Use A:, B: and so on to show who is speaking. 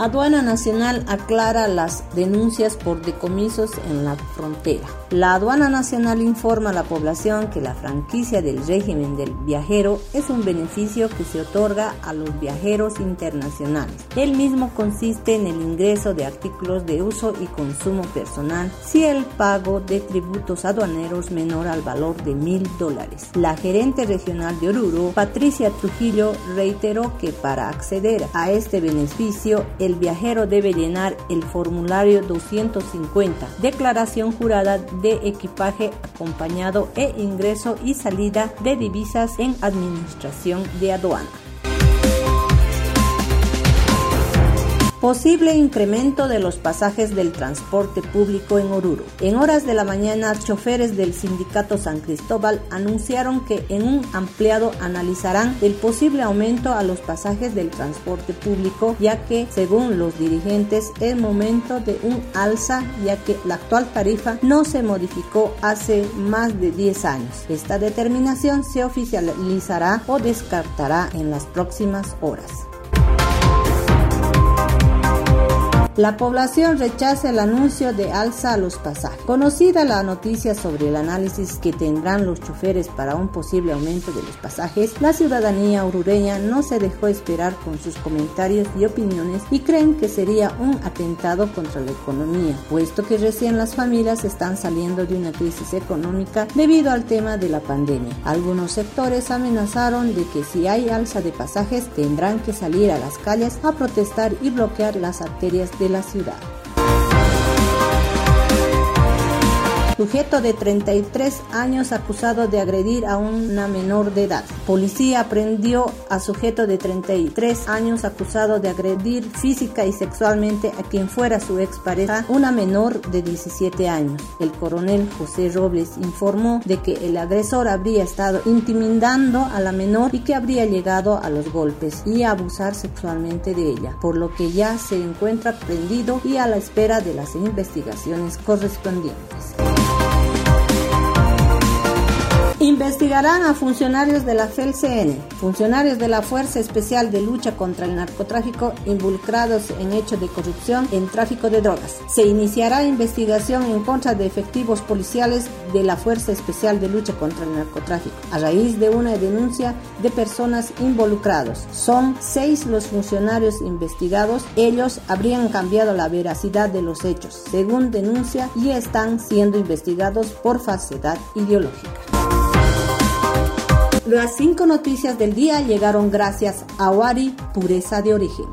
A: Aduana Nacional aclara las denuncias por decomisos en la frontera. La Aduana Nacional informa a la población que la franquicia del régimen del viajero es un beneficio que se otorga a los viajeros internacionales. El mismo consiste en el ingreso de artículos de uso y consumo personal si el pago de tributos aduaneros menor al valor de mil dólares. La gerente regional de Oruro, Patricia Trujillo, reiteró que para acceder a este beneficio, el viajero debe llenar el formulario 250, declaración jurada de equipaje acompañado e ingreso y salida de divisas en administración de aduana. Posible incremento de los pasajes del transporte público en Oruro. En horas de la mañana, choferes del sindicato San Cristóbal anunciaron que en un ampliado analizarán el posible aumento a los pasajes del transporte público, ya que, según los dirigentes, es momento de un alza, ya que la actual tarifa no se modificó hace más de 10 años. Esta determinación se oficializará o descartará en las próximas horas. La población rechaza el anuncio de alza a los pasajes. Conocida la noticia sobre el análisis que tendrán los choferes para un posible aumento de los pasajes, la ciudadanía urureña no se dejó esperar con sus comentarios y opiniones y creen que sería un atentado contra la economía, puesto que recién las familias están saliendo de una crisis económica debido al tema de la pandemia. Algunos sectores amenazaron de que si hay alza de pasajes tendrán que salir a las calles a protestar y bloquear las arterias de la ciudad. Sujeto de 33 años acusado de agredir a una menor de edad. Policía aprendió a sujeto de 33 años acusado de agredir física y sexualmente a quien fuera su expareja, una menor de 17 años. El coronel José Robles informó de que el agresor habría estado intimidando a la menor y que habría llegado a los golpes y a abusar sexualmente de ella, por lo que ya se encuentra prendido y a la espera de las investigaciones correspondientes. Investigarán a funcionarios de la FELCN, funcionarios de la Fuerza Especial de Lucha contra el Narcotráfico involucrados en hechos de corrupción en tráfico de drogas. Se iniciará investigación en contra de efectivos policiales de la Fuerza Especial de Lucha contra el Narcotráfico a raíz de una denuncia de personas involucrados. Son seis los funcionarios investigados. Ellos habrían cambiado la veracidad de los hechos, según denuncia, y están siendo investigados por falsedad ideológica. Las cinco noticias del día llegaron gracias a Wari Pureza de Origen.